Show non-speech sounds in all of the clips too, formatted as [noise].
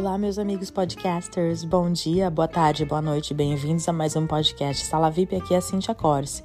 Olá, meus amigos podcasters. Bom dia, boa tarde, boa noite. Bem-vindos a mais um podcast Sala VIP. Aqui é a Cintia Corse.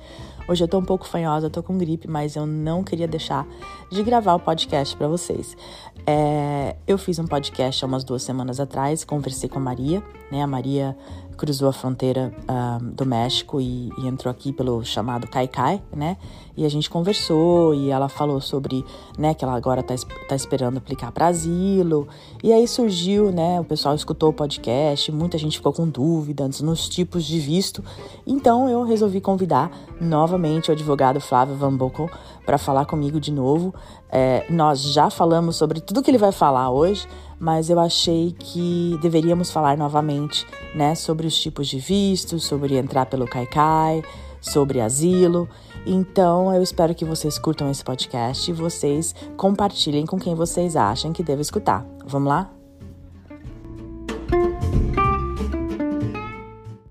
Hoje eu tô um pouco fanhosa, tô com gripe, mas eu não queria deixar de gravar o podcast para vocês. É, eu fiz um podcast há umas duas semanas atrás, conversei com a Maria, né? A Maria cruzou a fronteira uh, do México e, e, entrou aqui pelo chamado Caicai, né? E a gente conversou e ela falou sobre, né, que ela agora tá, tá esperando aplicar para asilo. E aí surgiu, né, o pessoal escutou o podcast, muita gente ficou com dúvidas nos tipos de visto. Então eu resolvi convidar novamente o advogado Flávio Van Bokel para falar comigo de novo. É, nós já falamos sobre tudo que ele vai falar hoje, mas eu achei que deveríamos falar novamente, né, sobre os tipos de vistos, sobre entrar pelo Caicai, sobre asilo. Então, eu espero que vocês curtam esse podcast e vocês compartilhem com quem vocês acham que deve escutar. Vamos lá?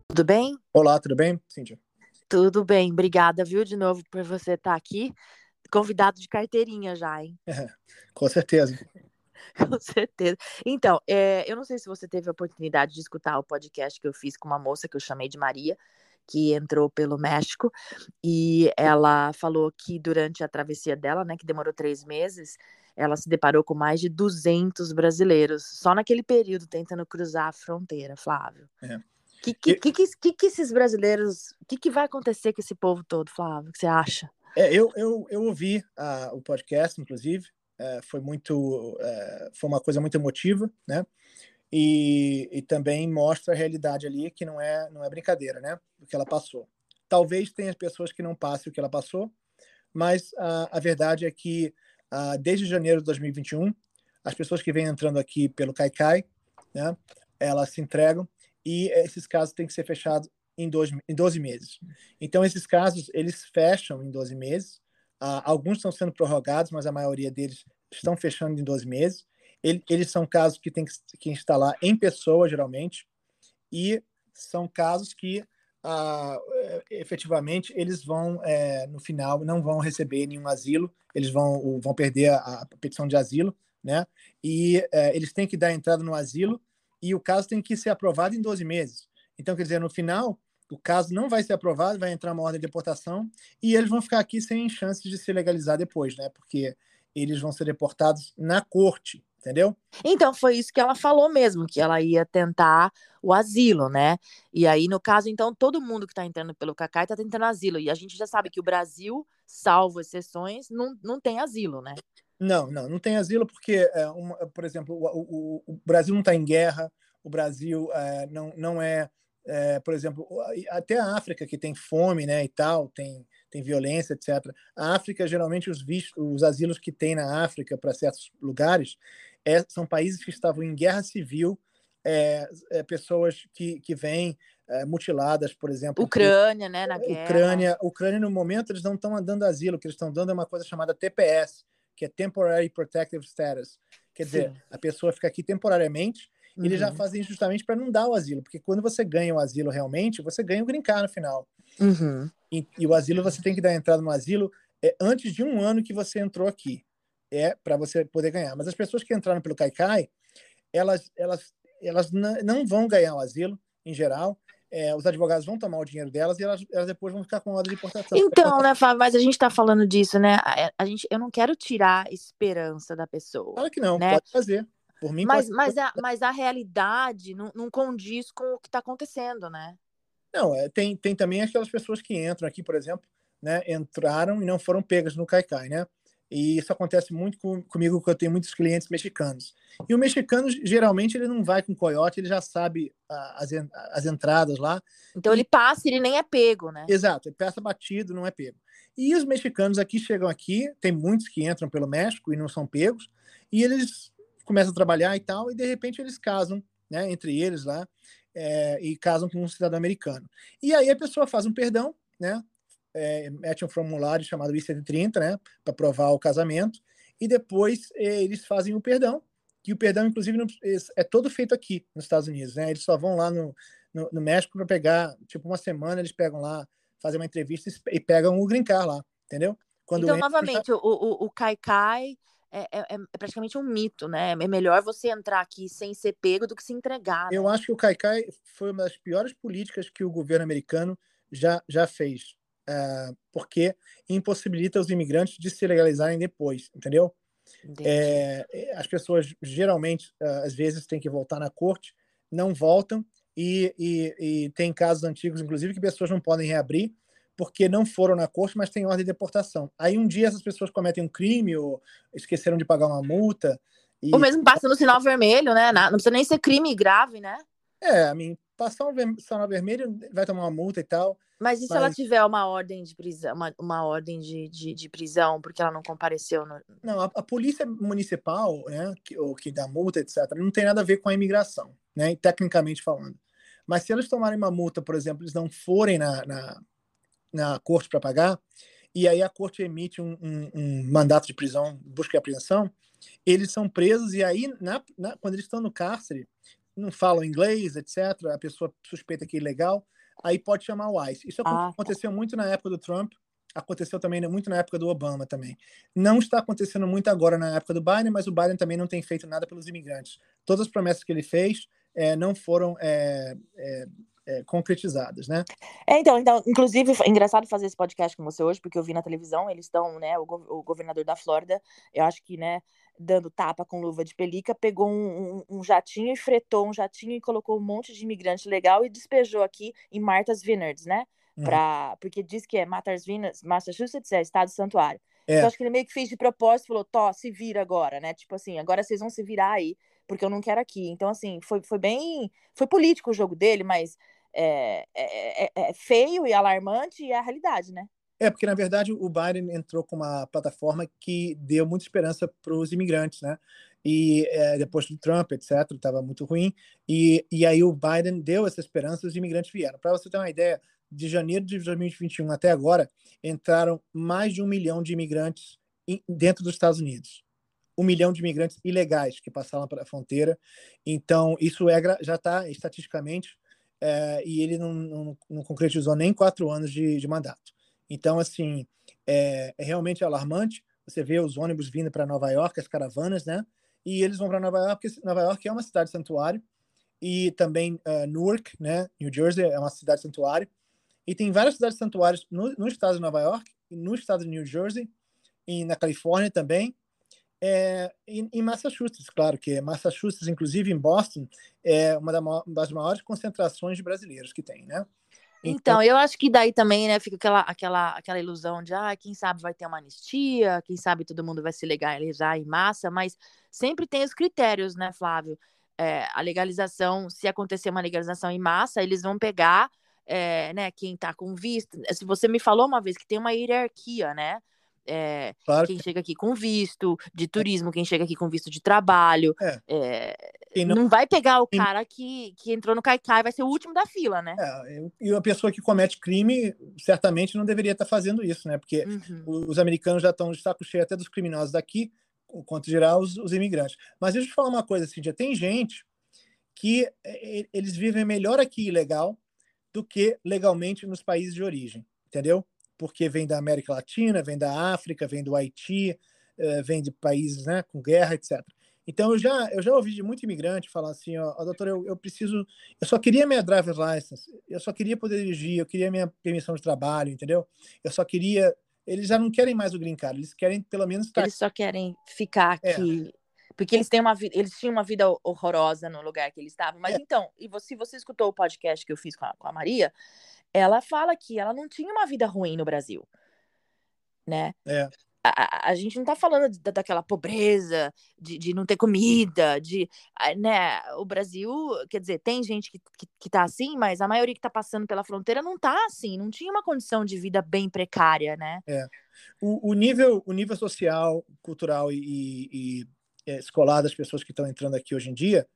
Tudo bem? Olá, tudo bem, Cíntia? Tudo bem, obrigada, viu, de novo por você estar aqui. Convidado de carteirinha já, hein? É, [laughs] com certeza. [laughs] Com certeza. Então, é, eu não sei se você teve a oportunidade de escutar o podcast que eu fiz com uma moça que eu chamei de Maria, que entrou pelo México, e ela falou que durante a travessia dela, né, que demorou três meses, ela se deparou com mais de 200 brasileiros, só naquele período, tentando cruzar a fronteira, Flávio. É. Que, que, que, que, que, esses brasileiros, o que, que vai acontecer com esse povo todo, Flávio? O que você acha? É, eu, eu, eu ouvi uh, o podcast, inclusive, é, foi muito é, foi uma coisa muito emotiva, né? E, e também mostra a realidade ali que não é não é brincadeira, né? O que ela passou. Talvez tenha pessoas que não passem o que ela passou, mas a, a verdade é que a, desde janeiro de 2021 as pessoas que vêm entrando aqui pelo Caicai, né? Elas se entregam e esses casos têm que ser fechados em, dois, em 12 meses. Então, esses casos, eles fecham em 12 meses, Uh, alguns estão sendo prorrogados, mas a maioria deles estão fechando em 12 meses. Ele, eles são casos que tem que, que, instalar em pessoa, geralmente, e são casos que uh, efetivamente eles vão, é, no final, não vão receber nenhum asilo, eles vão, vão perder a, a petição de asilo, né? E é, eles têm que dar entrada no asilo e o caso tem que ser aprovado em 12 meses. Então, quer dizer, no final, o caso não vai ser aprovado, vai entrar uma ordem de deportação e eles vão ficar aqui sem chance de se legalizar depois, né? Porque eles vão ser deportados na corte, entendeu? Então foi isso que ela falou mesmo, que ela ia tentar o asilo, né? E aí, no caso, então, todo mundo que está entrando pelo CACAI está tentando asilo. E a gente já sabe que o Brasil, salvo exceções, não, não tem asilo, né? Não, não, não tem asilo porque, é, uma, por exemplo, o, o, o Brasil não está em guerra, o Brasil é, não, não é é, por exemplo, até a África que tem fome, né, e tal, tem tem violência, etc. A África geralmente os vistos, os asilos que tem na África para certos lugares é, são países que estavam em guerra civil, é, é, pessoas que que vêm é, mutiladas, por exemplo. Ucrânia, que, né, na guerra. Ucrânia, Ucrânia no momento eles não estão dando asilo, o que eles estão dando é uma coisa chamada TPS, que é Temporary Protective Status. Quer dizer, Sim. a pessoa fica aqui temporariamente Uhum. Eles já uhum. fazem justamente para não dar o asilo, porque quando você ganha o asilo realmente, você ganha o green card no final. Uhum. E, e, o asilo, você tem que dar entrada no asilo é, antes de um ano que você entrou aqui. É para você poder ganhar. Mas as pessoas que entraram pelo Caicai, elas, elas, elas não vão ganhar o asilo, em geral. É, os advogados vão tomar o dinheiro delas e elas, elas depois vão ficar com ordem de importação. Então, né, Fábio, mas a gente está falando disso, né? A, a, gente, eu não quero tirar a esperança da pessoa. Claro que não, né? pode fazer. Por mim, mas, pode... mas, a, mas a realidade não, não condiz com o que está acontecendo, né? Não, é, tem, tem também aquelas pessoas que entram aqui, por exemplo, né, entraram e não foram pegas no Caicai, né? E isso acontece muito com, comigo, porque eu tenho muitos clientes mexicanos. E o mexicano, geralmente, ele não vai com coiote, ele já sabe as, as entradas lá. Então e... ele passa ele nem é pego, né? Exato, ele passa batido, não é pego. E os mexicanos aqui chegam aqui, tem muitos que entram pelo México e não são pegos, e eles começam a trabalhar e tal, e de repente eles casam, né, entre eles lá, é, e casam com um cidadão americano. E aí a pessoa faz um perdão, né, é, mete um formulário chamado I-130, né, para provar o casamento, e depois é, eles fazem o perdão, que o perdão, inclusive, não, é todo feito aqui nos Estados Unidos, né, eles só vão lá no, no, no México para pegar, tipo, uma semana, eles pegam lá, fazem uma entrevista e pegam o green card lá, entendeu? Quando então, entra, novamente, já... o, Kai é, é, é, praticamente um mito, né? É melhor você entrar aqui sem ser pego do que se entregar. Né? Eu acho que o Caicai foi uma das piores políticas que o governo americano já, já fez, uh, porque impossibilita os imigrantes de se legalizarem depois, entendeu? É, as pessoas geralmente, uh, às vezes, têm que voltar na corte, não voltam, e, e, e tem casos antigos, inclusive, que pessoas não podem reabrir porque não foram na corte, mas tem ordem de deportação. Aí um dia essas pessoas cometem um crime ou esqueceram de pagar uma multa. E... Ou mesmo passa no sinal vermelho, né? Não precisa nem ser crime grave, né? É, a mim, passar um sinal vermelho vai tomar uma multa e tal. Mas e se mas... ela tiver uma ordem de prisão, uma, uma ordem de, de, de, prisão, porque ela não compareceu? No... Não, a, a, polícia municipal, né, que, ou que dá multa, etc., não tem nada a ver com a imigração, né, tecnicamente falando. Mas se eles tomarem uma multa, por exemplo, eles não forem na, na na corte para pagar, e aí a corte emite um, um, um, mandato de prisão, busca e apreensão, eles são presos, e aí, na, na, quando eles estão no cárcere, não falam inglês, etc., a pessoa suspeita que é ilegal, aí pode chamar o ICE. Isso ah. aconteceu muito na época do Trump, aconteceu também muito na época do Obama também. Não está acontecendo muito agora na época do Biden, mas o Biden também não tem feito nada pelos imigrantes. Todas as promessas que ele fez é, não foram é, é, é, concretizadas, né? É, então, então, inclusive, é engraçado fazer esse podcast com você hoje, porque eu vi na televisão, eles estão, né, o, go o, governador da Flórida, eu acho que, né, dando tapa com luva de pelica, pegou um, um, um, jatinho e fretou um jatinho e colocou um monte de imigrante legal e despejou aqui em Martha's Vineyards, né? Uhum. Pra, porque diz que é Martha's Vineyards, Massachusetts, é estado santuário. É. Então, acho que ele meio que fez de propósito, falou, Tó, se vira agora, né? Tipo assim, agora vocês vão se virar aí, porque eu não quero aqui. Então, assim, foi, foi bem. Foi político o jogo dele, mas é, é, é, é, feio e alarmante e é a realidade, né? É, porque na verdade o Biden entrou com uma plataforma que deu muita esperança para os imigrantes, né? E é, depois do Trump, etc., estava muito ruim. E, e aí o Biden deu essa esperança e os imigrantes vieram. Para você ter uma ideia, de janeiro de 2021 até agora, entraram mais de um milhão de imigrantes dentro dos Estados Unidos. Um milhão de imigrantes ilegais que passaram pela fronteira. Então, isso é, já está estatisticamente é, e ele não, não, não, concretizou nem quatro anos de, de mandato. Então, assim, é, é, realmente alarmante. Você vê os ônibus vindo para Nova York, as caravanas, né? E eles vão para Nova York, porque Nova York é uma cidade santuário, e também uh, Newark, né? New Jersey é uma cidade santuário. E tem várias cidades santuários no, no estado de Nova York, no estado de New Jersey, e na Califórnia também, é, em, Massachusetts, claro que Massachusetts, inclusive em Boston, é uma das maiores concentrações de brasileiros que tem, né? Então, então, eu acho que daí também, né, fica aquela, aquela, aquela ilusão de, ah, quem sabe vai ter uma anistia, quem sabe todo mundo vai se legalizar em massa, mas sempre tem os critérios, né, Flávio? É, a legalização, se acontecer uma legalização em massa, eles vão pegar, é, né, quem tá com visto. Se você me falou uma vez que tem uma hierarquia, né? É, claro. Quem chega aqui com visto de é. turismo, quem chega aqui com visto de trabalho. É. É, não... não... vai pegar o cara que, que entrou no Caicai, vai ser o último da fila, né? É, e a pessoa que comete crime certamente não deveria estar fazendo isso, né? Porque uhum. os americanos já estão de saco cheio até dos criminosos daqui, quanto geral os, os imigrantes. Mas deixa eu te falar uma coisa, já tem gente que eles vivem melhor aqui ilegal do que legalmente nos países de origem, entendeu? porque vem da América Latina, vem da África, vem do Haiti, eh, vem de países né, com guerra, etc. Então eu já eu já ouvi de muito imigrante falar assim, ó, oh, doutor, eu, eu preciso, eu só queria minha driver's license, eu só queria poder dirigir, eu queria minha permissão de trabalho, entendeu? Eu só queria, eles já não querem mais o green card, eles querem pelo menos estar... Eles só querem ficar é. aqui. É. Porque eles têm uma vida, eles tinham uma vida horrorosa no lugar que eles estavam. Mas é. então, e você, se você escutou o podcast que eu fiz com a, com a Maria, ela fala que ela não tinha uma vida ruim no Brasil, né? É. A, a, gente não tá falando da, daquela pobreza, de, de não ter comida, de, né, o Brasil, quer dizer, tem gente que, que, que tá assim, mas a maioria que tá passando pela fronteira não tá assim, não tinha uma condição de vida bem precária, né? É. O, o nível, o nível social, cultural e, e, e é, escolar das pessoas que estão entrando aqui hoje em dia,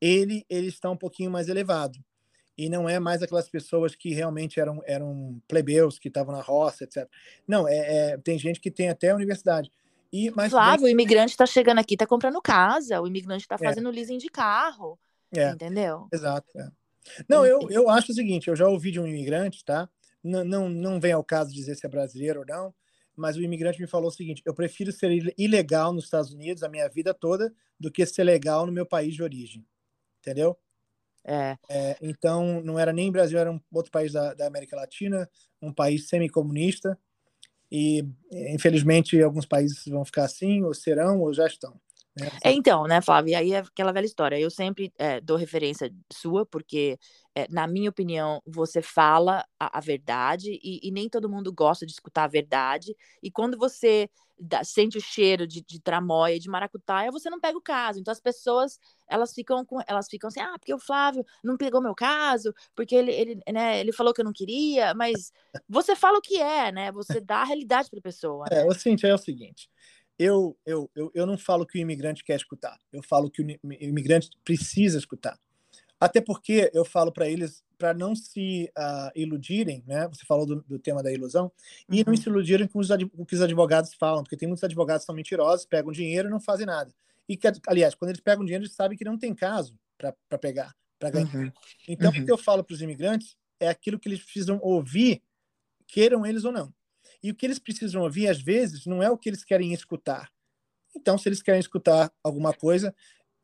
ele, ele está um pouquinho mais elevado e não é mais aquelas pessoas que realmente eram, eram plebeus, que estavam na roça, etc. Não, é, é, tem gente que tem até a universidade. E, mas, Flávio, mas... o imigrante está chegando aqui, está comprando casa, o imigrante está é. fazendo é. leasing de carro, é. entendeu? Exato. É. Não, eu, eu acho o seguinte, eu já ouvi de um imigrante, tá? Não, não, não vem ao caso dizer se é brasileiro ou não, mas o imigrante me falou o seguinte: eu prefiro ser ilegal nos Estados Unidos a minha vida toda do que ser legal no meu país de origem. Entendeu? É. é então, não era nem Brasil, era um outro país da, da América Latina, um país semicomunista. E, infelizmente, alguns países vão ficar assim, ou serão, ou já estão. É, então, né, Flávia? E aí é aquela velha história. Eu sempre é, dou referência sua, porque, é, na minha opinião, você fala a, a verdade e, e, nem todo mundo gosta de escutar a verdade. E quando você dá, sente o cheiro de, de tramóia, de maracutaia, você não pega o caso. Então, as pessoas, elas ficam, com, elas ficam assim, ah, porque o Flávio não pegou meu caso, porque ele, ele, né, ele falou que eu não queria, mas você fala o que é, né? Você dá a realidade para a pessoa. É, né? É, o Cintia, é o seguinte eu, eu, eu, eu não falo que o imigrante quer escutar, eu falo que o imigrante precisa escutar. Até porque eu falo para eles para não se uh, iludirem, né? Você falou do, do tema da ilusão, e não uhum. se iludirem com os, o que os advogados falam, porque tem muitos advogados que são mentirosos, pegam dinheiro e não fazem nada. E, que, aliás, quando eles pegam dinheiro, eles sabem que não tem caso para pegar, para ganhar. Uhum. Então, uhum. o que eu falo para os imigrantes é aquilo que eles precisam ouvir, queiram eles ou não. E o que eles precisam ouvir, às vezes, não é o que eles querem escutar. Então, se eles querem escutar alguma coisa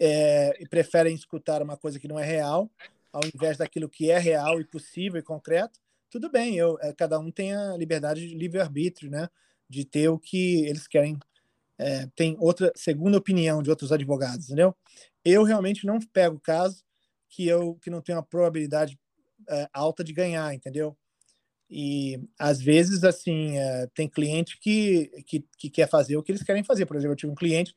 é, e preferem escutar uma coisa que não é real, ao invés daquilo que é real e possível e concreto, tudo bem. Eu, é, cada um tem a liberdade de livre-arbítrio, né? De ter o que eles querem. É, tem outra segunda opinião de outros advogados, entendeu? Eu realmente não pego caso que eu que não tenho a probabilidade é, alta de ganhar, entendeu? E às vezes, assim, é, tem cliente que, que, que, quer fazer o que eles querem fazer. Por exemplo, eu tive um cliente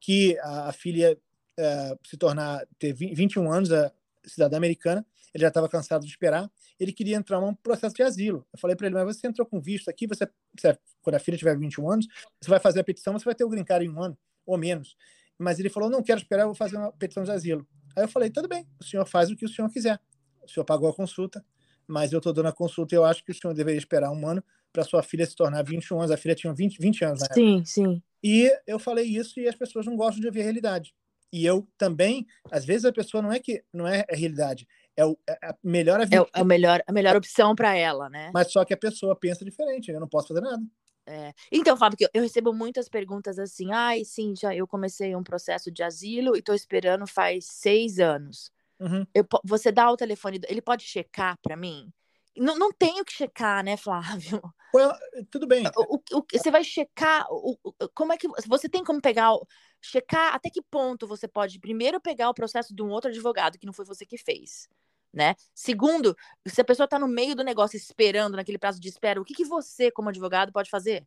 que a, a filha é, se tornar, ter 21 anos, a cidadã americana, ele já estava cansado de esperar, ele queria entrar num processo de asilo. Eu falei para ele, mas você entrou com visto aqui, você, você, quando a filha tiver 21 anos, você vai fazer a petição, você vai ter o green em um ano, ou menos. Mas ele falou, não quero esperar, eu vou fazer uma petição de asilo. Aí eu falei, tudo bem, o senhor faz o que o senhor quiser. O senhor pagou a consulta, mas eu estou dando a consulta e eu acho que o senhor deveria esperar um ano para sua filha se tornar 21 anos. A filha tinha 20, 20 anos na Sim, sim. E eu falei isso e as pessoas não gostam de ouvir a realidade. E eu também, às vezes a pessoa não é que não é a realidade, é, o, é a melhor a, é, é a melhor a melhor opção para ela, né? Mas só que a pessoa pensa diferente, eu não posso fazer nada. É. Então, Fábio, eu, eu recebo muitas perguntas assim, ai, sim, já eu comecei um processo de asilo e estou esperando faz seis anos. Uhum. Eu, você dá o telefone, ele pode checar para mim? Não, não tenho que checar, né, Flávio? Well, tudo bem. O, o, você vai checar o, como é que você tem como pegar checar até que ponto você pode primeiro pegar o processo de um outro advogado que não foi você que fez, né? Segundo, se a pessoa está no meio do negócio esperando naquele prazo de espera, o que, que você como advogado pode fazer?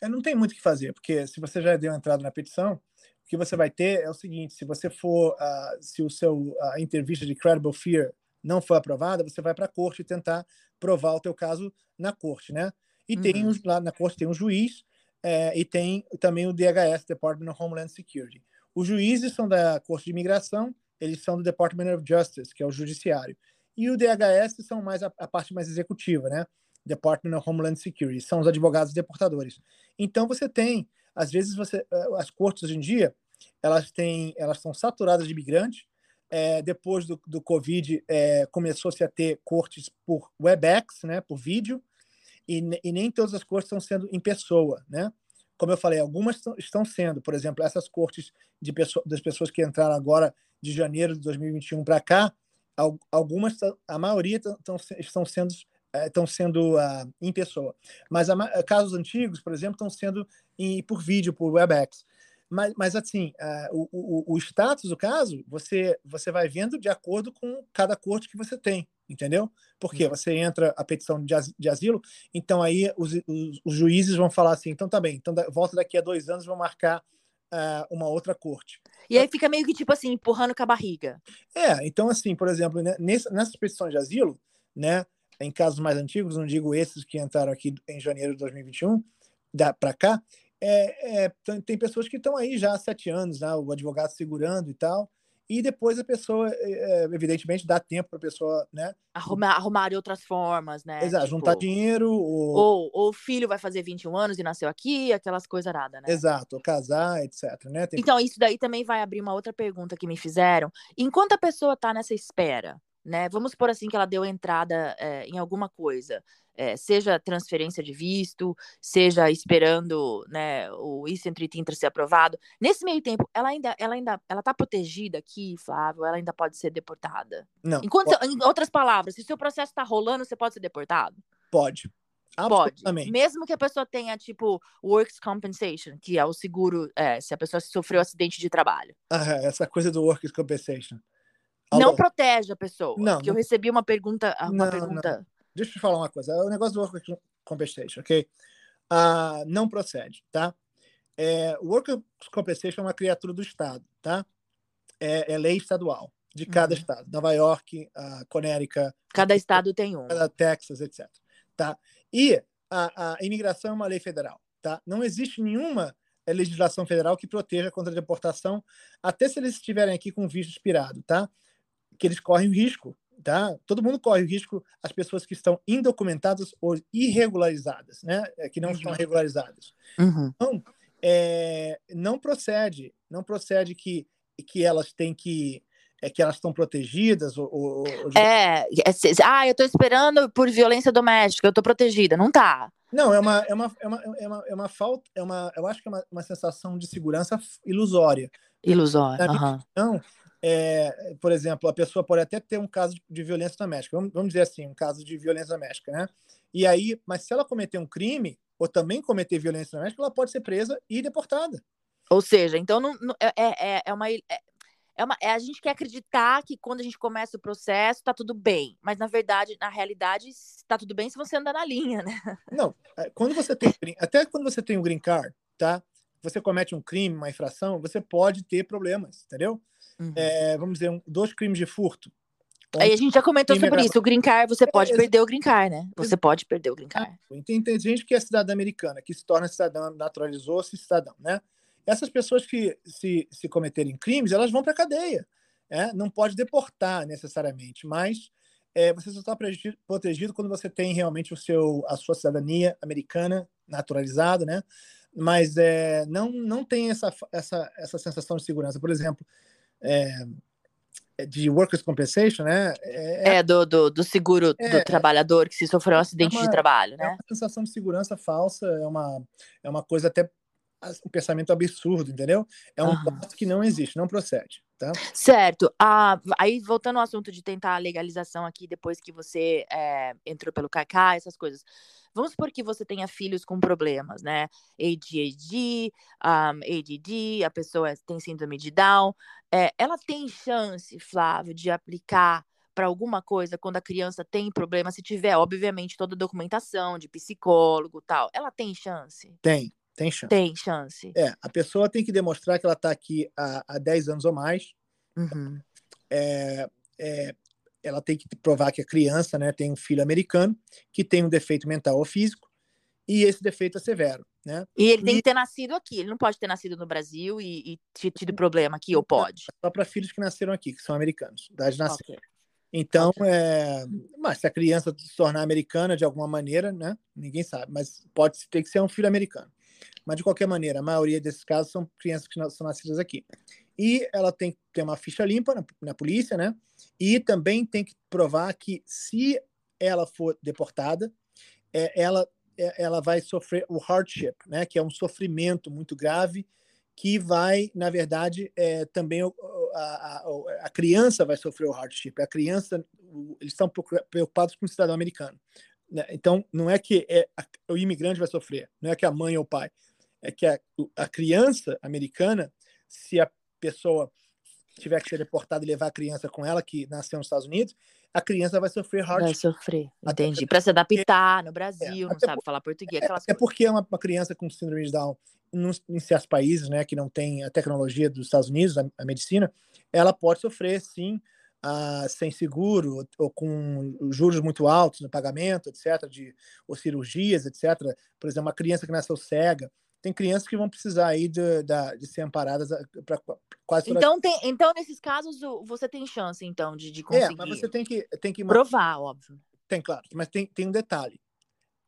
Eu não tem muito o que fazer, porque se você já deu entrada na petição, que você vai ter é o seguinte: se você for, uh, se o seu uh, entrevista de credible fear não for aprovada, você vai para a corte tentar provar o teu caso na corte, né? E uhum. tem lá na corte tem um juiz é, e tem também o DHS, Department of Homeland Security. Os juízes são da Corte de Imigração, eles são do Department of Justice, que é o judiciário. E o DHS são mais a, a parte mais executiva, né? Department of Homeland Security, são os advogados deportadores. Então você tem, às vezes você, eh, as cortes hoje em dia, elas têm, elas são saturadas de imigrantes. É, depois do, do Covid, é, começou-se a ter cortes por WebEx, né, por vídeo, e, e, nem todas as cortes estão sendo em pessoa, né? Como eu falei, algumas estão sendo, por exemplo, essas cortes de pessoa, das pessoas que entraram agora de janeiro de 2021 para cá, algumas, a maioria tão, estão sendo estão sendo uh, em pessoa, mas a, casos antigos, por exemplo, estão sendo em, por vídeo, por WebEx. Mas, mas assim, uh, o, o, o status do caso, você, você vai vendo de acordo com cada corte que você tem, entendeu? Porque uhum. você entra a petição de, asilo, então aí os, os, os, juízes vão falar assim, então tá bem, então da, volta daqui a dois anos, vão marcar uh, uma outra corte. E aí fica meio que tipo assim, empurrando com a barriga. É, então assim, por exemplo, né, nessa, nessas petições de asilo, né, em casos mais antigos, não digo esses que entraram aqui em janeiro de 2021, para cá, é, é, tem pessoas que estão aí já há sete anos, né, o advogado segurando e tal, e depois a pessoa, é, evidentemente, dá tempo para a pessoa, né? Arrumar, arrumar de outras formas, né? Exato, tipo, juntar dinheiro. Ou... ou... Ou, o filho vai fazer 21 anos e nasceu aqui, aquelas coisas nada, né? Exato, ou casar, etc. Né? Tem... Então, isso daí também vai abrir uma outra pergunta que me fizeram. Enquanto a pessoa está nessa espera, né? Vamos por assim que ela deu entrada é, em alguma coisa. é, seja transferência de visto, seja esperando né, o I-130 ser aprovado. Nesse meio tempo, ela ainda, ela ainda, ela está protegida aqui, Flávio? Ela ainda pode ser deportada? Não. Enquanto, pode... Em outras palavras, se o seu processo está rolando, você pode ser deportado? Pode. Pode. Mesmo que a pessoa tenha, tipo, works compensation, que é o seguro é, se a pessoa sofreu acidente de trabalho. Ah, essa coisa do works compensation. Não protege a pessoa. Não. Eu recebi uma pergunta. Uma não, pergunta... Não. Deixa eu te falar uma coisa. O negócio do works compensation, ok? Uh, não procede, tá? É, o workers compensation é uma criatura do Estado, tá? É, é lei estadual de cada uhum. estado. Nova York, uh, Connecticut. Cada estado tem um. Cada Texas, etc. Tá? E a, a imigração é uma lei federal. Tá? Não existe nenhuma eh, legislação federal que proteja contra a deportação, até se eles estiverem aqui com visto expirado, tá? Que eles correm o risco, tá? Todo mundo corre o risco, as pessoas que estão indocumentadas ou irregularizadas, né? É, que não uhum. estão regularizadas. Uhum. Então, é, não procede, não procede que, que elas têm que é que elas estão protegidas? Ou, ou, é, é, ah, eu estou esperando por violência doméstica, eu estou protegida. Não tá. Não, é uma, é uma, é uma, é uma, é uma falta, é uma, eu acho que é uma, uma sensação de segurança ilusória. Ilusória. Uhum. Então, é, por exemplo, a pessoa pode até ter um caso de violência doméstica, vamos, vamos dizer assim, um caso de violência doméstica, né? E aí, mas se ela cometer um crime, ou também cometer violência doméstica, ela pode ser presa e deportada. Ou seja, então não, não é, é, é uma. É, é uma, é, a gente quer acreditar que quando a gente começa o processo tá tudo bem, mas na verdade, na realidade, está tudo bem se você andar na linha, né? Não, é, quando você tem até quando você tem um green card, tá? Você comete um crime, uma infração, você pode ter problemas, entendeu? Uhum. É, vamos dizer, um, dois crimes de furto. Um Aí a gente já comentou sobre isso. O green card, você pode é, perder o green card, né? Você pode perder o green card. Tem, tem gente que é cidadã americana, que se torna cidadã, naturalizou-se cidadão, né? essas pessoas que se, se cometerem crimes, elas vão para a cadeia. É? Não pode deportar necessariamente, mas é, você só está protegido quando você tem realmente o seu, a sua cidadania americana naturalizada, né? Mas é, não, não tem essa, essa, essa sensação de segurança. Por exemplo, é, é de workers' compensation, né? É, é do, do, do, seguro é, do trabalhador que se sofreu um acidente uma, de trabalho, né? É uma sensação de segurança falsa, é uma, é uma coisa até um pensamento absurdo, entendeu? É um uhum. que não existe, não procede. Tá? Certo. Ah, aí, voltando ao assunto de tentar a legalização aqui, depois que você é, entrou pelo CACA, essas coisas. Vamos supor que você tenha filhos com problemas, né? ADHD, um, ADD, a pessoa tem síndrome de Down. É, ela tem chance, Flávio, de aplicar para alguma coisa quando a criança tem problema, se tiver, obviamente, toda a documentação de psicólogo tal. Ela tem chance? Tem. Tem chance. Tem chance. É, a pessoa tem que demonstrar que ela está aqui há, há 10 anos ou mais. Uhum. É, é, ela tem que provar que a criança né, tem um filho americano que tem um defeito mental ou físico e esse defeito é severo. Né? E ele tem que ter nascido aqui, ele não pode ter nascido no Brasil e, e tido problema aqui, ou pode? Só para filhos que nasceram aqui, que são americanos, da de nascer. Okay. Então, okay. é, mas se a criança se tornar americana de alguma maneira, né? Ninguém sabe, mas pode ter que ser um filho americano. Mas, de qualquer maneira, a maioria desses casos são crianças que são nascidas aqui. E ela tem que ter uma ficha limpa na, na polícia, né? E também tem que provar que, se ela for deportada, é, ela, ela vai sofrer o hardship, né? Que é um sofrimento muito grave que vai, na verdade, é, também a, a, a, criança vai sofrer o hardship. A criança, eles estão preocupados com o cidadão americano. Né? Então, não é que é, o imigrante vai sofrer, não é que a mãe ou o pai é que a, a criança americana, se a pessoa tiver que ser deportada e levar a criança com ela, que nasceu nos Estados Unidos, a criança vai sofrer hardship. Vai sofrer, entendi. Para se adaptar no Brasil, é, não sabe por, falar português. É, é porque é uma, uma, criança com síndrome de Down, em certos países, né, que não tem a tecnologia dos Estados Unidos, a, a medicina, ela pode sofrer, sim, uh, sem seguro ou com juros muito altos no pagamento, etc., de, ou cirurgias, etc. Por exemplo, uma criança que nasceu cega, tem crianças que vão precisar aí de, de, de ser amparadas ah, para quase então tem então nesses casos você tem chance então de, de conseguir é mas você tem que tem que provar óbvio tem claro mas tem, tem um detalhe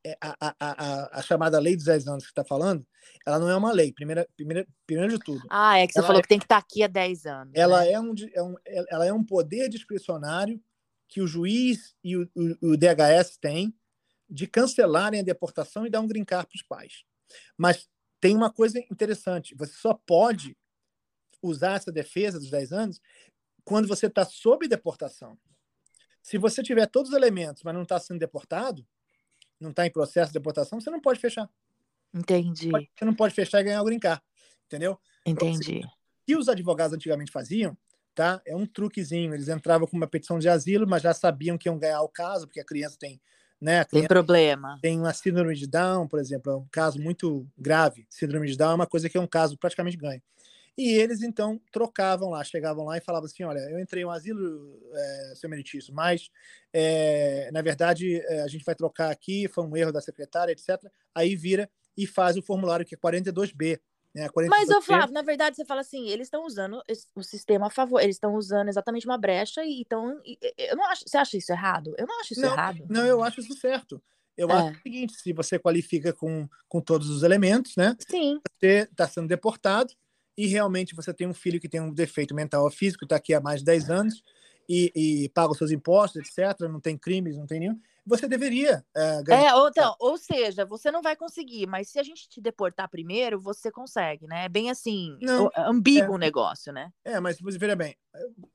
é, a, a, a, a chamada lei dos 10 anos que está falando ela não é uma lei primeira, primeira primeiro de tudo ah é que você falou é, que tem que estar tá aqui há 10 anos ela né? é, um, é um ela é um poder discricionário que o juiz e o, o, o DHS têm de cancelarem a deportação e dar um green card para os pais. Mas tem uma coisa interessante: você só pode usar essa defesa dos 10 anos quando você está sob deportação. Se você tiver todos os elementos, mas não está sendo deportado, não está em processo de deportação, você não pode fechar. Entendi. Você não pode fechar e ganhar o green card, entendeu? Entendi. O que os advogados antigamente faziam, tá? É um truquezinho. Eles entravam com uma petição de asilo, mas já sabiam que iam ganhar o caso, porque a criança tem, né? Tem problema. Tem uma síndrome de Down, por exemplo, é um caso muito grave. Síndrome de Down é uma coisa que é um caso praticamente ganho. E eles, então, trocavam lá, chegavam lá e falavam assim: olha, eu entrei um asilo, é, seu meritício, mas, é, na verdade, é, a gente vai trocar aqui, foi um erro da secretária, etc. Aí vira e faz o formulário que é 42B. Né, 42B. Mas, ô Flávio, na verdade, você fala assim: eles estão usando o sistema a favor, eles estão usando exatamente uma brecha e então. Eu não acho, você acha isso errado? Eu não acho isso não, errado. Não, eu acho isso certo. Eu acho o seguinte: se você qualifica com, com todos os elementos, né? Sim. Você está sendo deportado e realmente você tem um filho que tem um defeito mental ou físico, está aqui há mais de 10 anos e, e, paga os seus impostos, etc., não tem crimes, não tem nenhum, você deveria uh, ganhar. É, ou, então, ou seja, você não vai conseguir, mas se a gente te deportar primeiro, você consegue, né? É bem assim, não, ambíguo o é, negócio, né? É, mas você veja bem,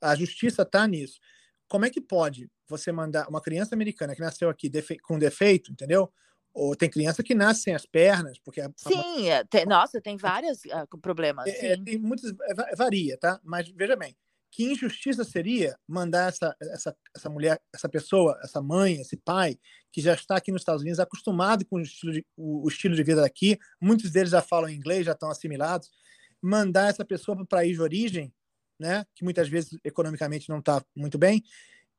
a justiça está nisso. Como é que pode você mandar uma criança americana que nasceu aqui defe com defeito, entendeu? Ou tem criança que nasce sem as pernas, porque... A, sim, a... É, tem, nossa, tem vários uh, problemas. É, é tem muitos, é, varia, tá? Mas veja bem, que injustiça seria mandar essa, essa, essa mulher, essa pessoa, essa mãe, esse pai, que já está aqui nos Estados Unidos, acostumado com o estilo de, o, o estilo de vida daqui, muitos deles já falam inglês, já estão assimilados, mandar essa pessoa para o país de origem, né, que muitas vezes economicamente não está muito bem,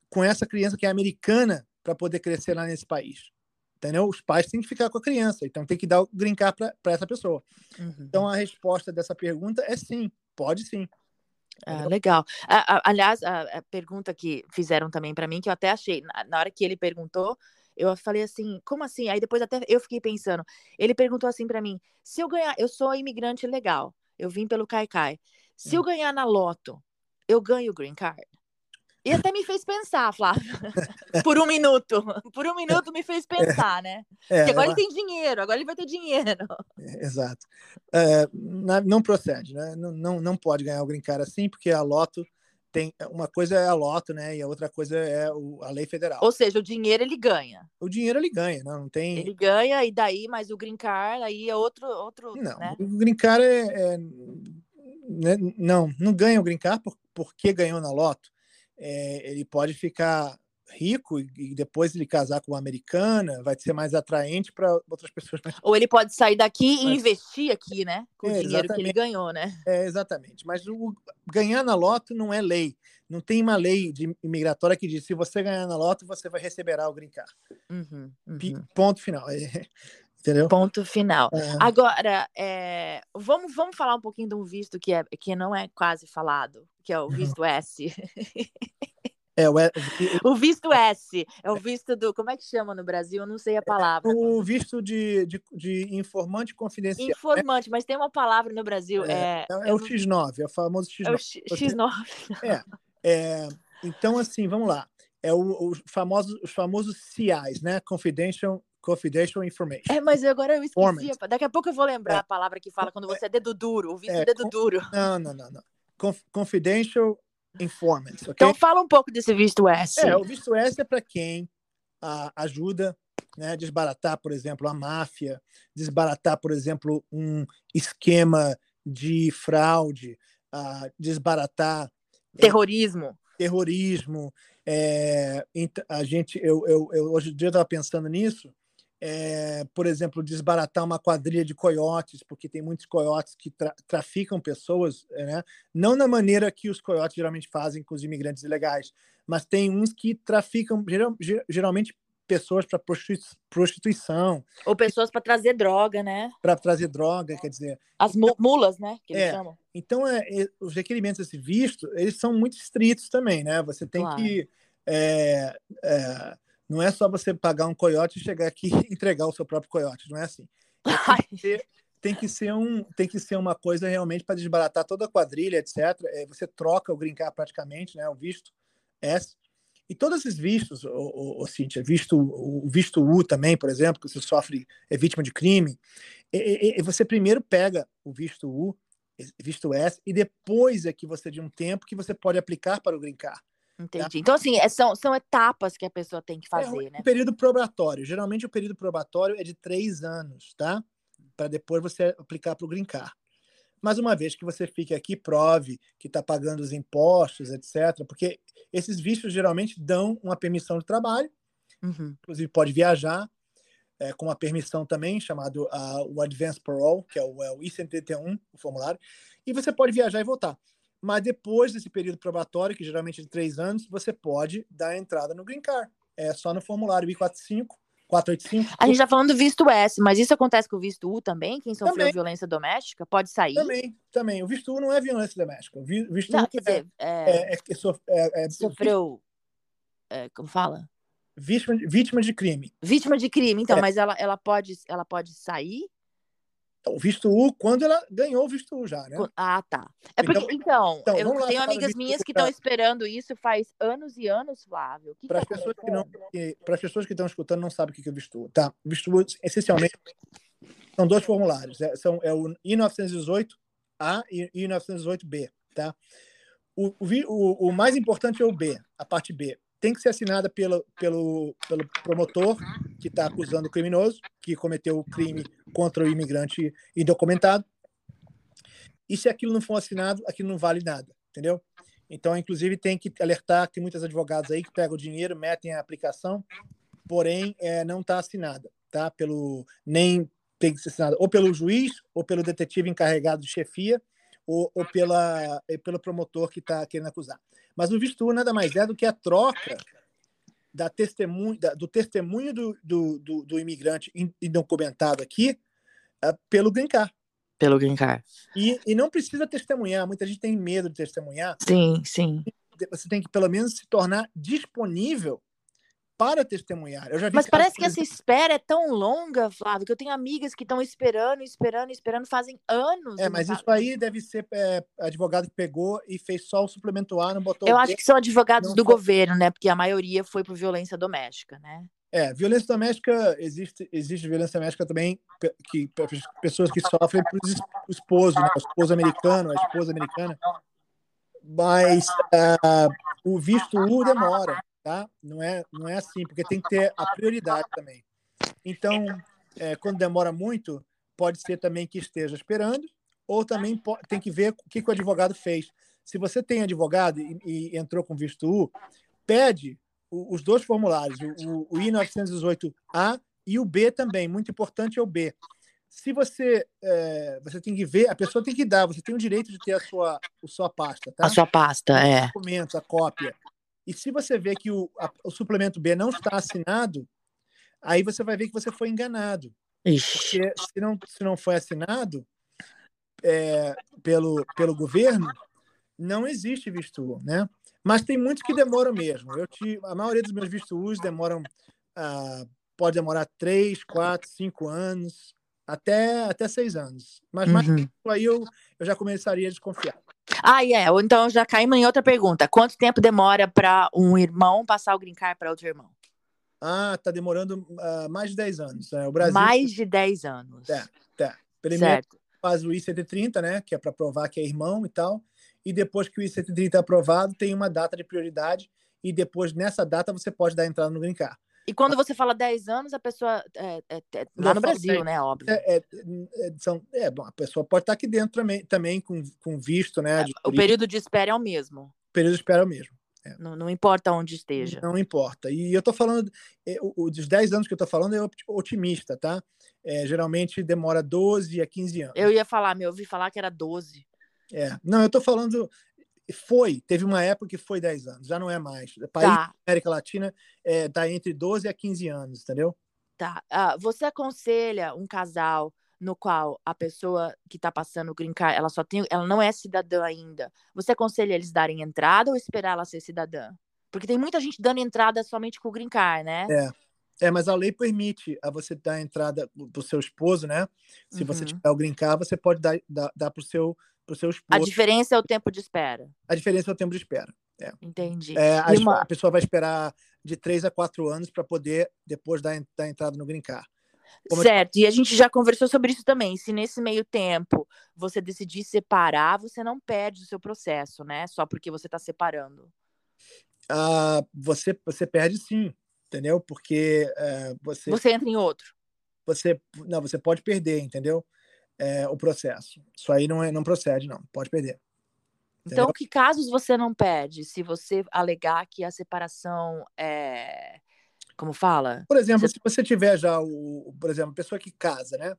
com essa criança que é americana para poder crescer lá nesse país entendeu? Os pais têm que ficar com a criança, então tem que dar o brincar para essa pessoa. Uhum. Então a resposta dessa pergunta é sim, pode sim. Ah, legal. aliás, a, pergunta que fizeram também para mim, que eu até achei, na, hora que ele perguntou, eu falei assim, como assim? Aí depois até eu fiquei pensando. Ele perguntou assim para mim: se eu ganhar, eu sou imigrante legal, eu vim pelo Caicai. Se hum. eu ganhar na loto, eu ganho o green card? E até me fez pensar, Flávio. [laughs] Por um minuto. Por um minuto me fez pensar, né? É, Porque agora ela... ele tem dinheiro, agora ele vai ter dinheiro. É, exato. É, não procede, né? Não, não, não pode ganhar o green card assim, porque a loto tem. Uma coisa é a loto, né? E a outra coisa é o, a lei federal. Ou seja, o dinheiro ele ganha. O dinheiro ele ganha, não, não tem. Ele ganha, e daí, mas o green card aí é outro. outro não, né? o green card é. é né? não, não ganha o green card por, porque ganhou na loto é, ele pode ficar rico e depois ele casar com uma americana, vai ser mais atraente para outras pessoas. Ou ele pode sair daqui Mas... e investir aqui, né? Com é, o dinheiro que ele ganhou, né? É, exatamente. Mas o, ganhar na loto não é lei. Não tem uma lei de imigratória que diz se você ganhar na loto, você vai receber o green card. Uhum, uhum. Ponto final. [laughs] Entendeu? Ponto final. É. Agora, é, vamos, vamos falar um pouquinho de um visto que, é, que não é quase falado, que é o visto S. É, o, o, visto S, é o visto do. Como é que chama no Brasil? Eu não sei a palavra. O visto de, de, de informante confidencial. Né? Informante, mas tem uma palavra no Brasil. É, é, é o X9, é o famoso X9. É o X9. É, é, então, assim, vamos lá. É o, o famoso, os famosos CIs, né? Confidential confidential information. É, mas agora eu esqueci. Daqui a pouco eu vou lembrar é. a palavra que fala quando você é dedo duro, o visto é, dedo duro. Não, não, não, não. Conf confidential informants. Okay? Então fala um pouco desse visto S. É, o visto S é para quem a, ajuda né, a desbaratar, por exemplo, a máfia, desbaratar, por exemplo, um esquema de fraude, a desbaratar é, terrorismo. É, terrorismo. É, a gente, eu, eu, eu hoje em dia estava pensando nisso é, por exemplo, desbaratar uma quadrilha de coiotes, porque tem muitos coiotes que tra traficam pessoas, né? não na maneira que os coiotes geralmente fazem com os imigrantes ilegais, mas tem uns que traficam geral, geralmente pessoas para prostituição. Ou pessoas para trazer droga, né? Para trazer droga, quer dizer. As então, mulas, né? Que eles é, chamam. Então, é, os requerimentos desse visto, eles são muito estritos também, né? Você tem claro. que. É, é não é só você pagar um coiote e chegar aqui e [laughs] entregar o seu próprio coiote, não é assim. [laughs] Tem que ser, tem que ser, um, tem que ser uma coisa realmente para desbaratar toda a quadrilha, etc. É, você troca o grincar praticamente, né, o visto S, E todos esses vistos, o, o, o Cíntia, visto, o visto U também, por exemplo, que você sofre, é vítima de crime, e, e, você primeiro pega o visto U, visto S, e depois é que você, de um tempo, que você pode aplicar para o. Tá? Entendi. Tá? Então, assim, é, são, são etapas que a pessoa tem que fazer, é né? Um período probatório. Geralmente, o período probatório é de três anos, tá? Para depois você aplicar para o Green Card. Mas uma vez que você fique aqui, prove que está pagando os impostos, etc., porque esses vistos geralmente dão uma permissão de trabalho, uhum. inclusive pode viajar, é, com uma permissão também, chamado uh, o Advance Parole, que é o, é o I-131, o formulário, e você pode viajar e voltar. Mas depois desse período probatório, que geralmente é de três anos, você pode dar entrada no Green Card. É só no formulário I-45, 485. A gente está falando do visto S, mas isso acontece com o visto U também? Quem sofreu também. violência doméstica pode sair? Também, também. O visto U não é violência doméstica. O visto não, U quer dizer, é, é, é, é sofreu. como fala? Vítima, vítima de crime. Vítima de crime, então, mas ela, ela, pode, ela pode sair? O visto U, quando ela ganhou o visto U já, né? Ah, tá. É porque, então, então, então eu tenho amigas minhas que estão esperando isso faz anos e anos, Flávio. Para as tá pessoas que não, para as pessoas que estão escutando não sabem o que é o visto U, tá? O visto U, essencialmente, são dois formulários. É, são, é o I-918A e I-918B, tá? O, o, o mais importante é o B, a parte B tem que ser assinada pelo, pelo, pelo promotor que está acusando o criminoso, que cometeu o crime contra o imigrante indocumentado. E se aquilo não for assinado, aquilo não vale nada, entendeu? Então, inclusive, tem que alertar que muitos advogados aí que pegam o dinheiro, metem a aplicação, porém, é, não está assinada, tá? Pelo, nem tem que ser assinada ou pelo juiz, ou pelo detetive encarregado de chefia, ou, ou pela, pelo promotor que está querendo acusar. Mas o visto nada mais é do que a troca da testemunho, da, do testemunho do, do, do, do imigrante indocumentado aqui uh, pelo Green Card. Pelo Green Card. E, e não precisa testemunhar, muita gente tem medo de testemunhar. Sim, sim. Você tem que, pelo menos, se tornar disponível para testemunhar. Eu já Mas parece que essa espera é tão longa, Flávio, que eu tenho amigas que estão esperando, esperando, esperando, fazem anos. É, mas isso aí deve ser é, advogado que pegou e fez só o suplemento A, não botou Eu acho que são advogados do foi... governo, né? Porque a maioria foi por violência doméstica, né? É, violência doméstica, existe, existe violência doméstica também, que pessoas que sofrem por esposo, né? o esposo americano, a esposa americana. Mas uh, o visto U demora tá? Não é, não é assim, porque tem que ter a prioridade também. Então, é, quando demora muito, pode ser também que esteja esperando, ou também tem que ver o que, que o advogado fez. Se você tem advogado e, e entrou com visto U, pede os dois formulários, o, o I-918A e o B também. Muito importante é o B. Se você é, você tem que ver, a pessoa tem que dar, você tem o direito de ter a sua, a sua pasta, tá? A sua pasta, é. Documentos, a cópia. E se você vê que o, a, o suplemento B não está assinado, aí você vai ver que você foi enganado. Ixi. Porque se não, se não foi assinado é, pelo, pelo governo, não existe visto né? Mas tem muitos que demoram mesmo. Eu te, a maioria dos meus vistos demoram, ah, pode demorar três, quatro, cinco anos, até, até seis anos. Mas mais uhum. aí eu, eu já começaria a desconfiar. Ah, é. Yeah. Então já caímos em outra pergunta. Quanto tempo demora para um irmão passar o green card para outro irmão? Ah, tá demorando uh, mais de 10 anos. Né? O Brasil... Mais de 10 anos. É, tá. Primeiro certo. faz o I-130, né? Que é para provar que é irmão e tal. E depois que o I-130 é aprovado, tem uma data de prioridade. E depois, nessa data, você pode dar entrada no green card. E quando você fala 10 anos, a pessoa. É, é, é, lá no Brasil, né? Óbvio. É, é, é, são, é, bom, a pessoa pode estar aqui dentro também, também com, com visto, né? o período de espera é o mesmo. O período de espera é o mesmo. Não, não, importa onde esteja. Não importa. E eu estou falando, o, dos 10 anos que eu estou falando é otimista, tá? geralmente demora 12 a 15 anos. Eu ia falar, me ouvi falar que era 12. É, não, eu estou falando foi, teve uma época que foi 10 anos, já não é mais. País tá. América Latina é, tá entre 12 a 15 anos, entendeu? Tá. Uh, você aconselha um casal no qual a pessoa que está passando o green card, ela só tem, ela não é cidadã ainda. Você aconselha eles darem entrada ou esperar ela ser cidadã? Porque tem muita gente dando entrada somente com o green card, né? É. É, mas a lei permite a você dar entrada para o seu esposo, né? Se uhum. você tiver o green card, você pode dar, dar, dar para o seu para o seu esposo. A diferença é o tempo de espera. A diferença é o tempo de espera. É. Entendi. É, a, uma... a, pessoa vai esperar de três a quatro anos para poder depois dar, dar entrada no Green Card. Como certo, eu... e a gente já conversou sobre isso também. Se nesse meio tempo você decidir separar, você não perde o seu processo, né? Só porque você está separando. Ah, você, você perde sim, entendeu? Porque é, você. Você entra em outro. Você, não, você pode perder, entendeu? É, o processo. Isso aí não, é, não procede, não. Pode perder. Entendeu? Então, que casos você não perde se você alegar que a separação é como fala? Por exemplo, você... se você tiver já o, por exemplo, pessoa que casa, né?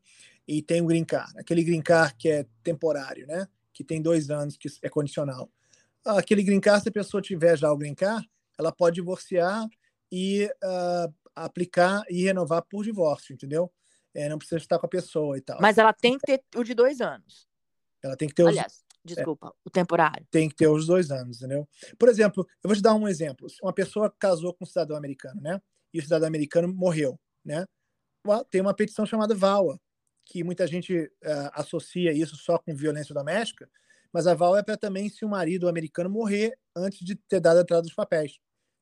E tem o green card, aquele green card que é temporário, né? Que tem dois anos, que é condicional. Aquele green card, se a pessoa tiver já o green card, ela pode divorciar e uh, aplicar e renovar por divórcio, entendeu? É, não precisa estar com a pessoa e tal. Mas ela tem que ter o de dois anos. Ela tem que ter os... Aliás, desculpa, é, o temporário. Tem que ter os dois anos, entendeu? Por exemplo, eu vou te dar um exemplo. Uma pessoa casou com um cidadão americano, né? e o cidadão americano morreu, né? Tem uma petição chamada VAWA, que muita gente uh, associa isso só com violência doméstica, mas a VAWA é para também se o marido americano morrer antes de ter dado a entrada dos papéis.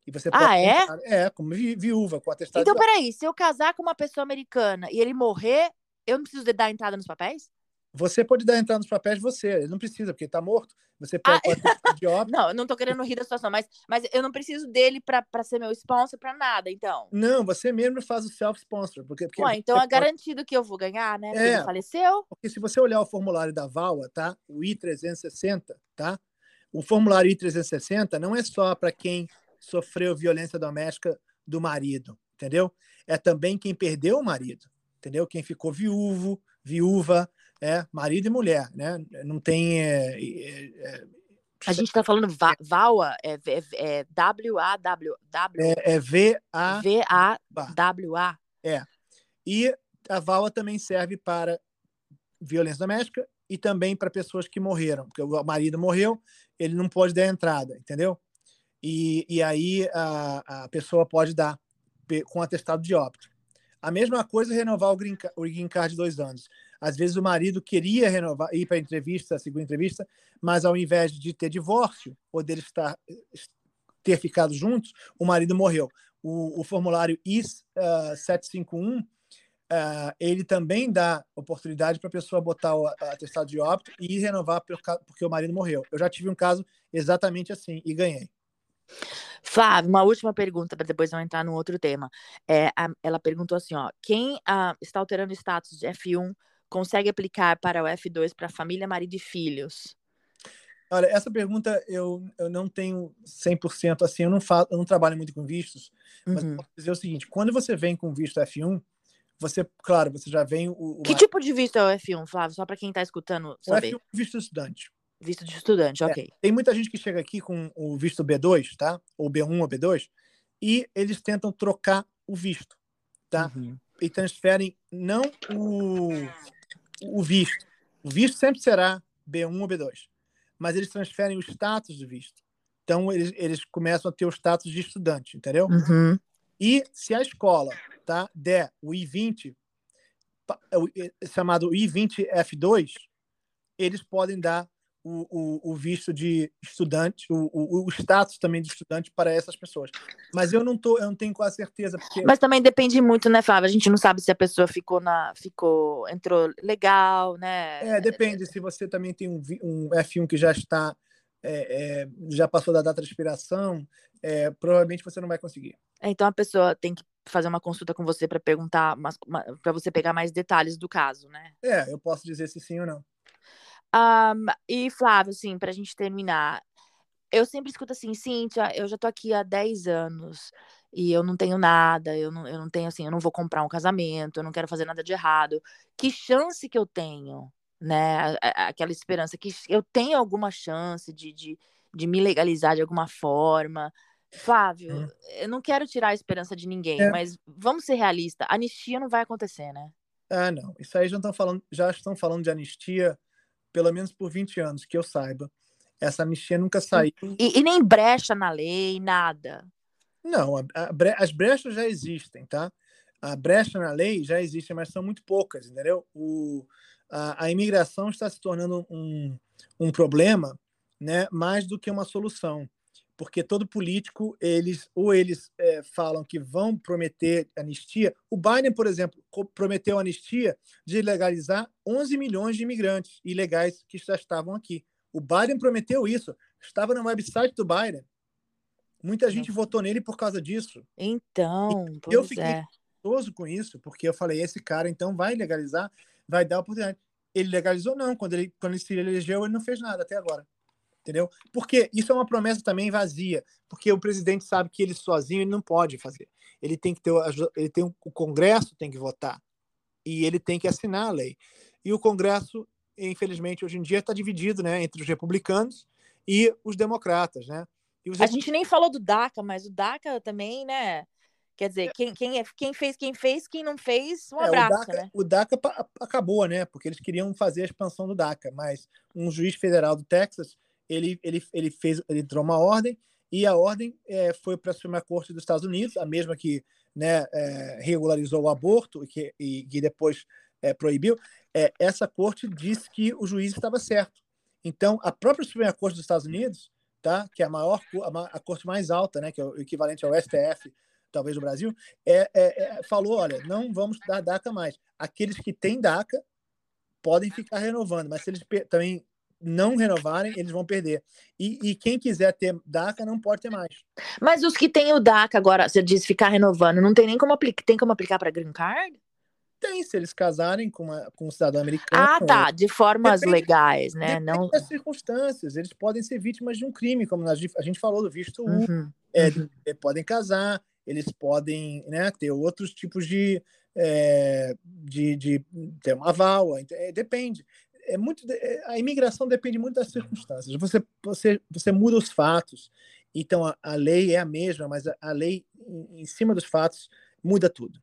E você pode ah, é? é, como vi, viúva, com atestado. Então, peraí, se eu casar com uma pessoa americana e ele morrer, eu não preciso dar entrada nos papéis? Você pode dar entrada nos papéis você, ele não precisa, porque está morto. Você pega ah, de óbito. [laughs] Não, eu não estou querendo rir da situação, mas, mas eu não preciso dele para ser meu sponsor para nada, então. Não, você mesmo faz o self-sponsor. Porque, porque então é garantido que eu vou ganhar, né? Porque é, ele faleceu. Porque se você olhar o formulário da VAWA, tá? O I-360, tá? O formulário I-360 não é só para quem sofreu violência doméstica do marido, entendeu? É também quem perdeu o marido, entendeu? Quem ficou viúvo, viúva, é marido e mulher, né? Não tem. É, é, é a gente está falando va VAWA, é, é, é W-A-W. É, é V-A. V-A-W-A. É. E a VAWA também serve para violência doméstica e também para pessoas que morreram, porque o marido morreu, ele não pode dar entrada, entendeu? E, e aí a, a pessoa pode dar com atestado de óbito. A mesma coisa renovar o green, o green card de dois anos. Às vezes o marido queria renovar, ir para a entrevista, a segunda entrevista, mas ao invés de ter divórcio ou dele estar ter ficado juntos, o marido morreu. O, o formulário I-751 uh, uh, ele também dá oportunidade para a pessoa botar o atestado de óbito e renovar porque o marido morreu. Eu já tive um caso exatamente assim e ganhei. Flávio, uma última pergunta para depois eu entrar no outro tema. É, a, ela perguntou assim: ó, quem uh, está alterando o status de F1 consegue aplicar para o F2 para família, marido e filhos? Olha, essa pergunta eu, eu não tenho 100% assim, eu não, falo, eu não trabalho muito com vistos, mas uhum. posso dizer o seguinte, quando você vem com visto F1, você, claro, você já vem o... o que tipo de visto é o F1, Flávio? Só para quem está escutando saber. O F1 é visto estudante. Visto de estudante, é, ok. Tem muita gente que chega aqui com o visto B2, tá? Ou B1 ou B2, e eles tentam trocar o visto, tá? Uhum. E transferem não o, o visto. O visto sempre será B1 ou B2, mas eles transferem o status do visto. Então, eles, eles começam a ter o status de estudante, entendeu? Uhum. E se a escola tá, der o I-20, chamado I-20 F2, eles podem dar o, o, o, visto de estudante, o, o, status também de estudante para essas pessoas. Mas eu não tô, eu não tenho quase certeza. Porque... Mas também depende muito, né, Flávia? A gente não sabe se a pessoa ficou na. ficou. entrou legal, né? É, depende. Se você também tem um, um F1 que já está. É, é, já passou da data de expiração, é, provavelmente você não vai conseguir. É, então a pessoa tem que fazer uma consulta com você para perguntar, para você pegar mais detalhes do caso, né? É, eu posso dizer se sim ou não. Um, e Flávio, assim, pra gente terminar, eu sempre escuto assim, Cíntia, eu já tô aqui há 10 anos e eu não tenho nada, eu não, eu não tenho assim, eu não vou comprar um casamento, eu não quero fazer nada de errado. Que chance que eu tenho, né? Aquela esperança que eu tenho alguma chance de, de, de me legalizar de alguma forma. Flávio, hum. eu não quero tirar a esperança de ninguém, é. mas vamos ser realistas, anistia não vai acontecer, né? Ah, não. Isso aí já estão falando, já estão falando de anistia pelo menos por 20 anos, que eu saiba. Essa anistia nunca saiu. E, e nem brecha na lei, nada. Não, a, a bre as brechas já existem, tá? A brecha na lei já existe, mas são muito poucas, entendeu? O, a, a imigração está se tornando um, um problema né, mais do que uma solução. Porque todo político, eles ou eles é, falam que vão prometer anistia. O Biden, por exemplo, prometeu anistia de legalizar 11 milhões de imigrantes ilegais que já estavam aqui. O Biden prometeu isso. Estava no website do Biden. Muita gente votou nele por causa disso. Então, eu fiquei é. com isso, porque eu falei, esse cara então vai legalizar, vai dar oportunidade. Ele legalizou não, quando ele quando ele se elegeu, ele não fez nada até agora entendeu? Porque isso é uma promessa também vazia, porque o presidente sabe que ele sozinho ele não pode fazer. Ele tem que ter, ele tem o Congresso tem que votar e ele tem que assinar a lei. E o Congresso, infelizmente, hoje em dia está dividido, né, entre os republicanos e os democratas, né? Os... A gente nem falou do DACA, mas o DACA também, né? Quer dizer, quem, quem, é, quem fez, quem fez, quem não fez, um abraço, é, o DACA, né? O DACA acabou, né? Porque eles queriam fazer a expansão do DACA, mas um juiz federal do Texas ele, ele, ele fez, ele entrou uma ordem e a ordem é, foi para a Suprema Corte dos Estados Unidos, a mesma que né, é, regularizou o aborto e que, e, que depois é, proibiu. É, essa corte disse que o juiz estava certo. Então, a própria Suprema Corte dos Estados Unidos, tá, que é a maior, a, a corte mais alta, né, que é o equivalente ao STF, talvez do Brasil, é, é, falou, olha, não vamos dar DACA mais. Aqueles que têm DACA podem ficar renovando, mas se eles também não renovarem, eles vão perder. E, e, quem quiser ter DACA não pode ter mais. Mas os que têm o DACA agora, você diz ficar renovando, não tem nem como aplicar, tem como aplicar para Green Card? Tem, se eles casarem com, uma, com um cidadão americano. Ah, tá, de formas depende, legais, né? Depende não das circunstâncias. Eles podem ser vítimas de um crime, como a gente falou do visto U. Uhum, é, uhum. podem casar, eles podem né, ter outros tipos de, é, de, de ter uma aval, é, depende é muito é, a imigração depende muito das circunstâncias. Você você você muda os fatos. Então a, a lei é a mesma, mas a, a lei em, em, cima dos fatos muda tudo.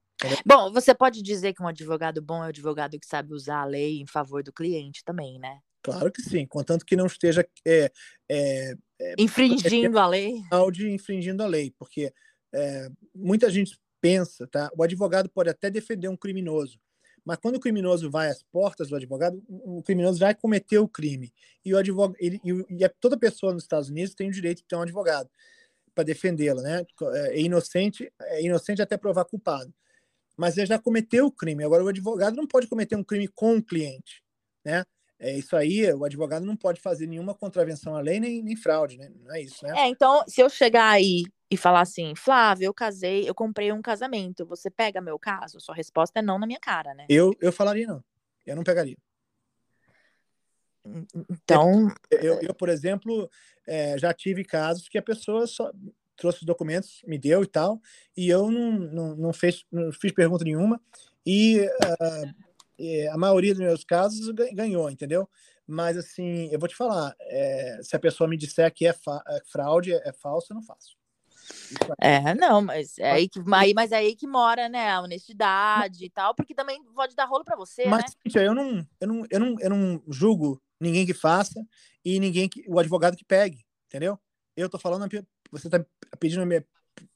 Bom, você pode dizer que um advogado bom é um advogado que sabe usar a lei em favor do cliente também, né? Claro que sim, contanto que não esteja é, é, é, infringindo a lei. De infringindo a lei, porque é, muita gente pensa, tá? O advogado pode até defender um criminoso, mas quando o criminoso vai às portas do advogado, o criminoso já cometeu o crime. E o advogado, ele, e toda pessoa nos Estados Unidos tem o direito de ter um advogado para defendê-la, né? É inocente, é inocente até provar culpado. Mas ele já cometeu o crime. Agora o advogado não pode cometer um crime com o cliente, né? É isso aí, o advogado não pode fazer nenhuma contravenção à lei nem, nem fraude, né? Não é isso, né? É, então, se eu chegar aí e falar assim, Flávio, eu casei, eu comprei um casamento, você pega meu caso? Sua resposta é não na minha cara, né? Eu, eu falaria não. Eu não pegaria. Então. Eu, eu por exemplo, é, já tive casos que a pessoa só trouxe os documentos, me deu e tal, e eu não, não, não, fez, não fiz pergunta nenhuma, e uh, a maioria dos meus casos ganhou, entendeu? Mas, assim, eu vou te falar, é, se a pessoa me disser que é, é fraude, é, é falso, eu não faço. É, não, mas é aí que, aí, mas é aí que mora, né, a honestidade e tal, porque também pode dar rolo para você, mas, né? eu não, eu não, eu não, eu não julgo ninguém que faça e ninguém que o advogado que pegue, entendeu? Eu tô falando, você tá pedindo a minha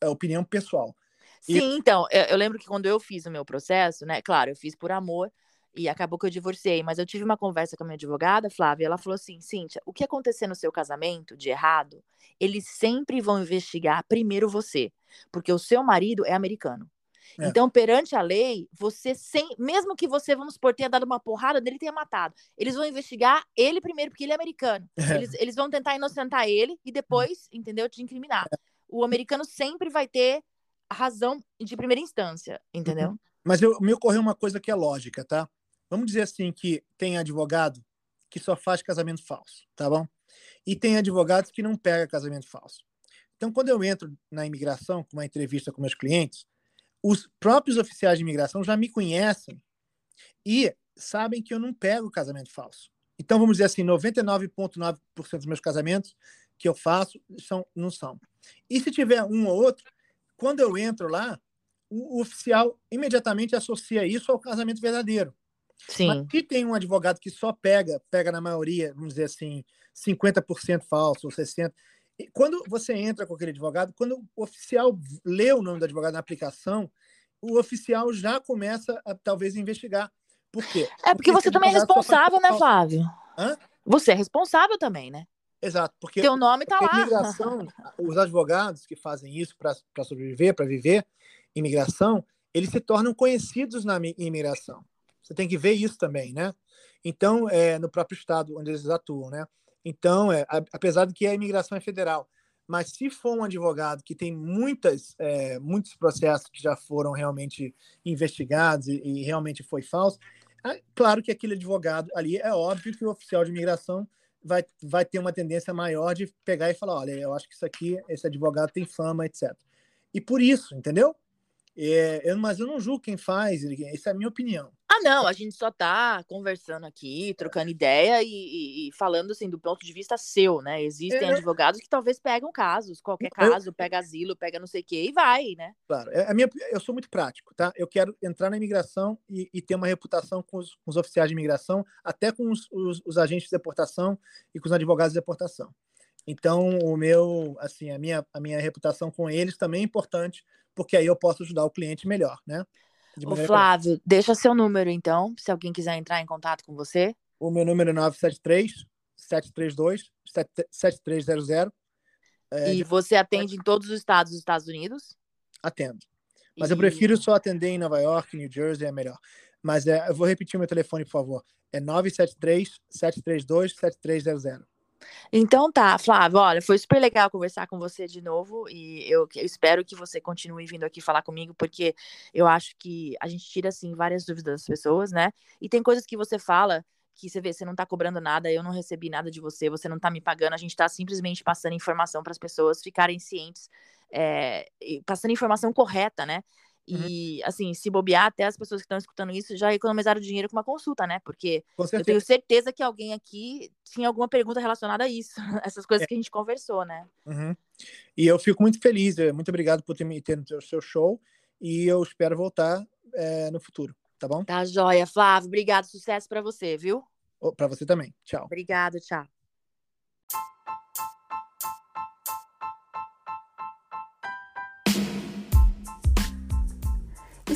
opinião pessoal. Sim, e... então, eu, eu lembro que quando eu fiz o meu processo, né, claro, eu fiz por amor, e acabou que eu divorciei. Mas eu tive uma conversa com a minha advogada, Flávia, e ela falou assim: Cíntia, o que acontecer no seu casamento de errado, eles sempre vão investigar primeiro você, porque o seu marido é americano. É. Então, perante a lei, você sem, mesmo que você, vamos supor, tenha dado uma porrada dele tenha matado, eles vão investigar ele primeiro, porque ele é americano. É. Eles, eles vão tentar inocentar ele e depois, entendeu, te incriminar. É. O americano sempre vai ter a razão de primeira instância, entendeu? Uhum. Mas eu, me ocorreu uma coisa que é lógica, tá? Vamos dizer assim que tem advogado que só faz casamento falso, tá bom? E tem advogados que não pega casamento falso. Então, quando eu entro na imigração, com uma entrevista com meus clientes, os próprios oficiais de imigração já me conhecem e sabem que eu não pego casamento falso. Então, vamos dizer assim, 99,9% dos meus casamentos que eu faço são, não são. E se tiver um ou outro, quando eu entro lá, o oficial imediatamente associa isso ao casamento verdadeiro. Sim. Mas se tem um advogado que só pega, pega na maioria, vamos dizer assim, 50% falso ou 60%, quando você entra com aquele advogado, quando o oficial lê o nome do advogado na aplicação, o oficial já começa a talvez investigar. Por quê? É porque, porque você também é responsável, né, Flávio? Hã? Você é responsável também, né? Exato, porque teu nome está lá. Imigração, [laughs] os advogados que fazem isso para sobreviver, para viver imigração, eles se tornam conhecidos na imigração. Você tem que ver isso também, né? Então, é, no próprio estado onde eles atuam, né? Então, é, apesar de que a imigração é federal, mas se for um advogado que tem muitas, é, muitos processos que já foram realmente investigados e, e realmente foi falso, é, claro que aquele advogado ali é óbvio que o oficial de imigração vai, vai ter uma tendência maior de pegar e falar, olha, eu acho que isso aqui, esse advogado tem fama, etc. E por isso, entendeu? É, eu, mas eu não julgo quem faz, essa é a minha opinião. Ah, não, a gente só tá conversando aqui, trocando ideia e, e, e falando assim do ponto de vista seu, né? Existem é, advogados que talvez pegam casos, qualquer caso, eu, pega asilo, pega não sei o quê e vai, né? Claro, é, a minha, eu sou muito prático, tá? Eu quero entrar na imigração e, e ter uma reputação com os, com os, oficiais de imigração, até com os, os, os agentes de deportação e com os advogados de deportação. Então, o meu, assim, a minha, a minha reputação com eles também é importante, porque aí eu posso ajudar o cliente melhor, né? De Ô, Flávio, deixa seu número então, se alguém quiser entrar em contato com você. O meu número é 973 732 7300. É, e de... você atende em todos os estados dos Estados Unidos? Atendo. Mas e... eu prefiro só atender em Nova York, New Jersey, é melhor. Mas é, eu vou repetir o meu telefone, por favor. É 973 732 7300. Então tá, Flávio, olha, foi super legal conversar com você de novo e eu, eu, espero que você continue vindo aqui falar comigo, porque eu acho que a gente tira, assim, várias dúvidas das pessoas, né? E tem coisas que você fala que você vê, você não tá cobrando nada, eu não recebi nada de você, você não tá me pagando, a gente tá simplesmente passando informação para as pessoas ficarem cientes, é, passando informação correta, né? Uhum. E, uhum. assim, se bobear, até as pessoas que estão escutando isso já economizaram dinheiro com uma consulta, né? Porque eu tenho certeza que alguém aqui tinha alguma pergunta relacionada a isso, [laughs] essas coisas é. que a gente conversou, né? Uhum. E eu fico muito feliz, é, muito obrigado por ter me ter no seu show e eu espero voltar é, no futuro, tá bom? Tá joia, Flávio. Obrigado, sucesso para você, viu? Para você também. Tchau. Obrigado, tchau.